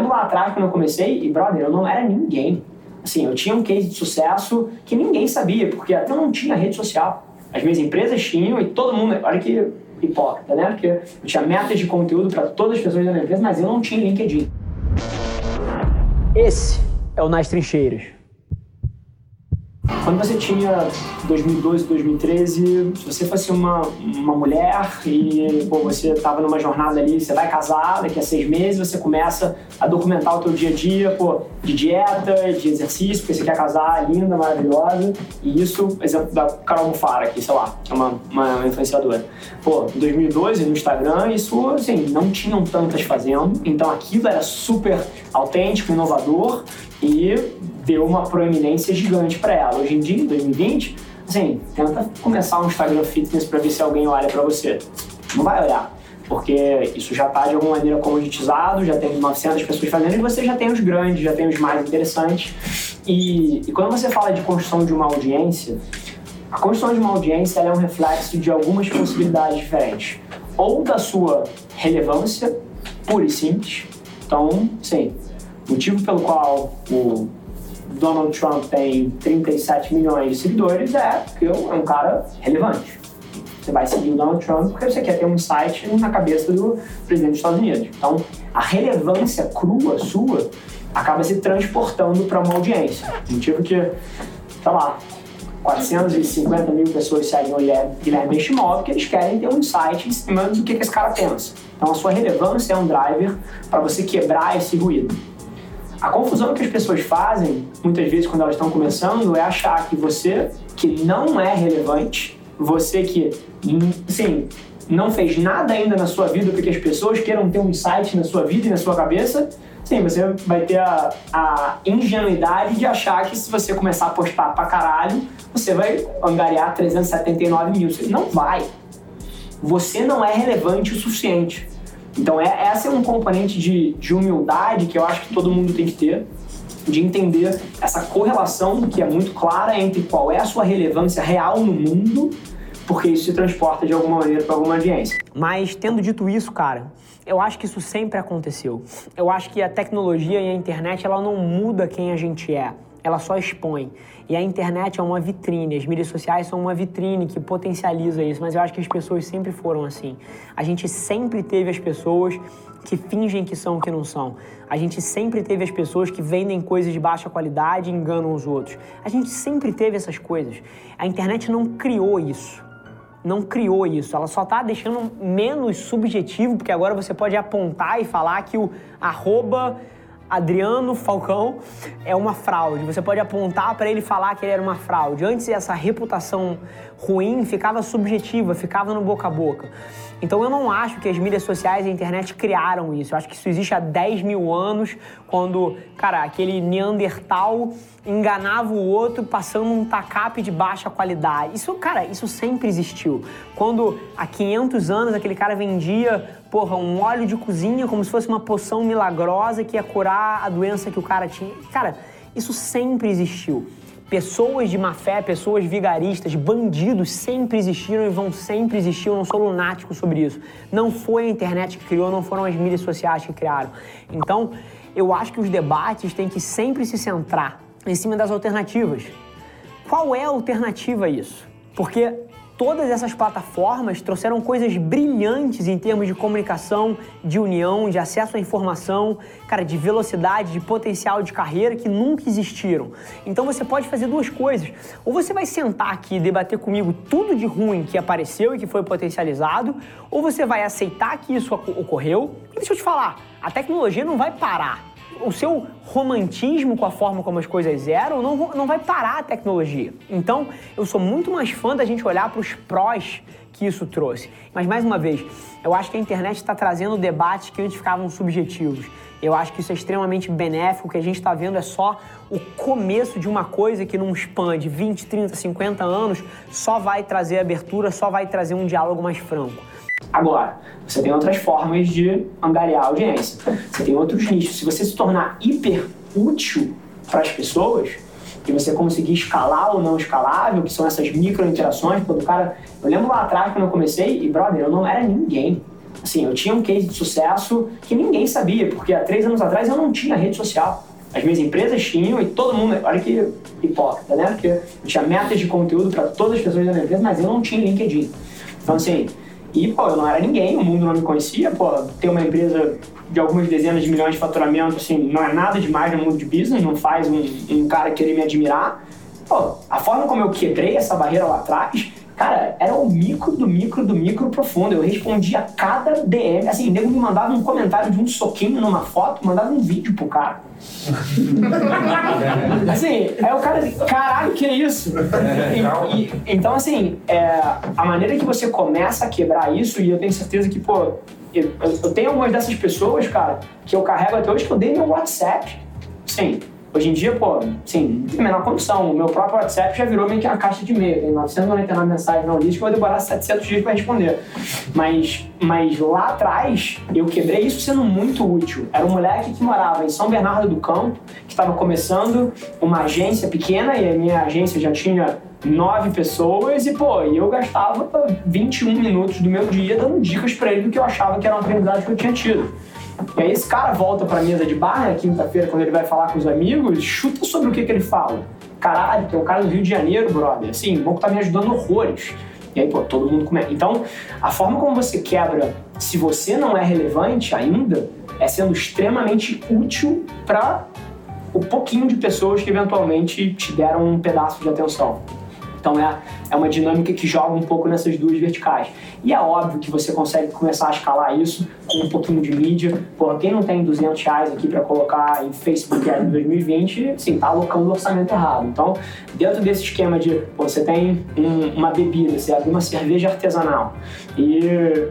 lembro lá atrás quando eu comecei e, brother, eu não era ninguém. Assim, eu tinha um case de sucesso que ninguém sabia, porque até não tinha rede social. As minhas empresas tinham e todo mundo, olha que hipócrita, né? Porque eu tinha metas de conteúdo para todas as pessoas da minha empresa, mas eu não tinha LinkedIn. Esse é o Nas Trincheiras. Quando você tinha 2012, 2013, se você fosse uma, uma mulher e pô, você estava numa jornada ali, você vai casar, daqui a seis meses você começa a documentar o teu dia a dia, pô, de dieta, de exercício, porque você quer casar, linda, maravilhosa. E isso, exemplo da Carol Mufara aqui, sei lá, é uma, uma influenciadora. Pô, em 2012, no Instagram, isso, assim, não tinham tantas fazendo, então aquilo era super autêntico, inovador e deu uma proeminência gigante para ela. Hoje em dia, em 2020, assim, tenta começar um Instagram Fitness para ver se alguém olha para você. Não vai olhar, porque isso já está de alguma maneira comoditizado, já tem 900 pessoas fazendo e você já tem os grandes, já tem os mais interessantes. E, e quando você fala de construção de uma audiência, a construção de uma audiência é um reflexo de algumas possibilidades diferentes. Ou da sua relevância, pura e simples. Então, sim, motivo pelo qual o Donald Trump tem 37 milhões de seguidores é porque é um cara relevante. Você vai seguir o Donald Trump porque você quer ter um site na cabeça do presidente dos Estados Unidos. Então, a relevância crua sua acaba se transportando para uma audiência. Motivo que, sei lá, 450 mil pessoas seguem o Guilherme Benchimol porque eles querem ter um insight em cima do que, esse cara pensa. Então, a sua relevância é um driver para você quebrar esse ruído. A confusão que as pessoas fazem, muitas vezes quando elas estão começando, é achar que você, que não é relevante, você que, sim, não fez nada ainda na sua vida porque as pessoas queiram ter um insight na sua vida e na sua cabeça, sim, você vai ter a, a ingenuidade de achar que se você começar a postar pra caralho, você vai angariar 379 mil. Não vai. Você não é relevante o suficiente. Então, é, essa é um componente de, de humildade que eu acho que todo mundo tem que ter, de entender essa correlação que é muito clara entre qual é a sua relevância real no mundo, porque isso se transporta de alguma maneira para alguma audiência. Mas, tendo dito isso, cara, eu acho que isso sempre aconteceu. Eu acho que a tecnologia e a internet ela não muda quem a gente é ela só expõe. E a internet é uma vitrine, as mídias sociais são uma vitrine que potencializa isso, mas eu acho que as pessoas sempre foram assim. A gente sempre teve as pessoas que fingem que são o que não são. A gente sempre teve as pessoas que vendem coisas de baixa qualidade e enganam os outros. A gente sempre teve essas coisas. A internet não criou isso. Não criou isso, ela só está deixando menos subjetivo, porque agora você pode apontar e falar que o arroba Adriano Falcão é uma fraude. Você pode apontar para ele falar que ele era uma fraude. Antes essa reputação ruim ficava subjetiva, ficava no boca a boca. Então eu não acho que as mídias sociais e a internet criaram isso. Eu acho que isso existe há 10 mil anos, quando, cara, aquele Neandertal enganava o outro passando um tacape de baixa qualidade. Isso, cara, isso sempre existiu. Quando há 500 anos aquele cara vendia, porra, um óleo de cozinha como se fosse uma poção milagrosa que ia curar a doença que o cara tinha. Cara, isso sempre existiu. Pessoas de má fé, pessoas vigaristas, bandidos sempre existiram e vão sempre existir. Eu não sou lunático sobre isso. Não foi a internet que criou, não foram as mídias sociais que criaram. Então, eu acho que os debates têm que sempre se centrar em cima das alternativas. Qual é a alternativa a isso? Porque todas essas plataformas trouxeram coisas brilhantes em termos de comunicação, de união, de acesso à informação, cara, de velocidade, de potencial de carreira que nunca existiram. Então você pode fazer duas coisas. Ou você vai sentar aqui e debater comigo tudo de ruim que apareceu e que foi potencializado, ou você vai aceitar que isso ocorreu. E deixa eu te falar, a tecnologia não vai parar o seu romantismo com a forma como as coisas eram não, não vai parar a tecnologia. Então, eu sou muito mais fã da gente olhar para os prós que isso trouxe. Mas, mais uma vez, eu acho que a internet está trazendo debates que antes ficavam subjetivos. Eu acho que isso é extremamente benéfico. O que a gente está vendo é só o começo de uma coisa que, num span de 20, 30, 50 anos, só vai trazer abertura, só vai trazer um diálogo mais franco. Agora, você tem outras formas de angariar audiência. Você tem outros nichos. Se você se tornar hiper útil para as pessoas, e você conseguir escalar ou não escalável, que são essas micro interações, quando o cara. Eu lembro lá atrás quando eu comecei, e brother, eu não era ninguém. Assim, eu tinha um case de sucesso que ninguém sabia, porque há três anos atrás eu não tinha rede social. As minhas empresas tinham e todo mundo, olha que hipócrita, né? Porque eu tinha metas de conteúdo para todas as pessoas da minha empresa, mas eu não tinha LinkedIn. Então, assim, e, pô, eu não era ninguém, o mundo não me conhecia, pô, ter uma empresa de algumas dezenas de milhões de faturamento, assim, não é nada demais no mundo de business, não faz um, um cara querer me admirar. Pô, a forma como eu quebrei essa barreira lá atrás Cara, era o micro do micro do micro profundo. Eu respondia cada DM. Assim, o nego me mandava um comentário de um soquinho numa foto, mandava um vídeo pro cara. assim, aí o cara, caralho, que é isso? E, e, então, assim, é, a maneira que você começa a quebrar isso, e eu tenho certeza que, pô, eu, eu tenho algumas dessas pessoas, cara, que eu carrego até hoje, que eu dei meu WhatsApp. Sim, Hoje em dia, pô, sim, não tem a menor condição. O meu próprio WhatsApp já virou meio que uma caixa de e-mail. Tem 999 mensagens na lista que vai demorar 700 dias para responder. Mas, mas lá atrás, eu quebrei isso sendo muito útil. Era um moleque que morava em São Bernardo do Campo, que estava começando uma agência pequena e a minha agência já tinha nove pessoas e, pô, eu gastava 21 minutos do meu dia dando dicas para ele do que eu achava que era uma aprendizagem que eu tinha tido. E aí esse cara volta pra mesa de bar, né, quinta-feira, quando ele vai falar com os amigos, chuta sobre o que, que ele fala. Caralho, tem um cara do Rio de Janeiro, brother. Assim, o banco tá me ajudando horrores. E aí, pô, todo mundo começa. Então, a forma como você quebra, se você não é relevante ainda, é sendo extremamente útil para o pouquinho de pessoas que eventualmente te deram um pedaço de atenção. Então é, é uma dinâmica que joga um pouco nessas duas verticais. E é óbvio que você consegue começar a escalar isso com um pouquinho de mídia. Pô, quem não tem 200 reais aqui para colocar em Facebook Ads em 2020, sim, tá alocando o orçamento errado. Então, dentro desse esquema de, pô, você tem um, uma bebida, você abre uma cerveja artesanal e,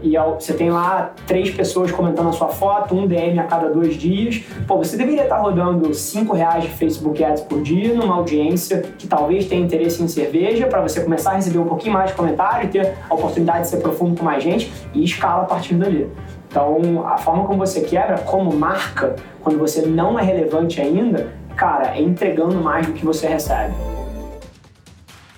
e você tem lá três pessoas comentando a sua foto, um DM a cada dois dias, pô, você deveria estar tá rodando 5 reais de Facebook Ads por dia numa audiência que talvez tenha interesse em cerveja para você começar a receber um pouquinho mais de comentário ter a oportunidade de ser profundo com mais gente e escala a partir dali. Então, a forma como você quebra como marca, quando você não é relevante ainda, cara, é entregando mais do que você recebe.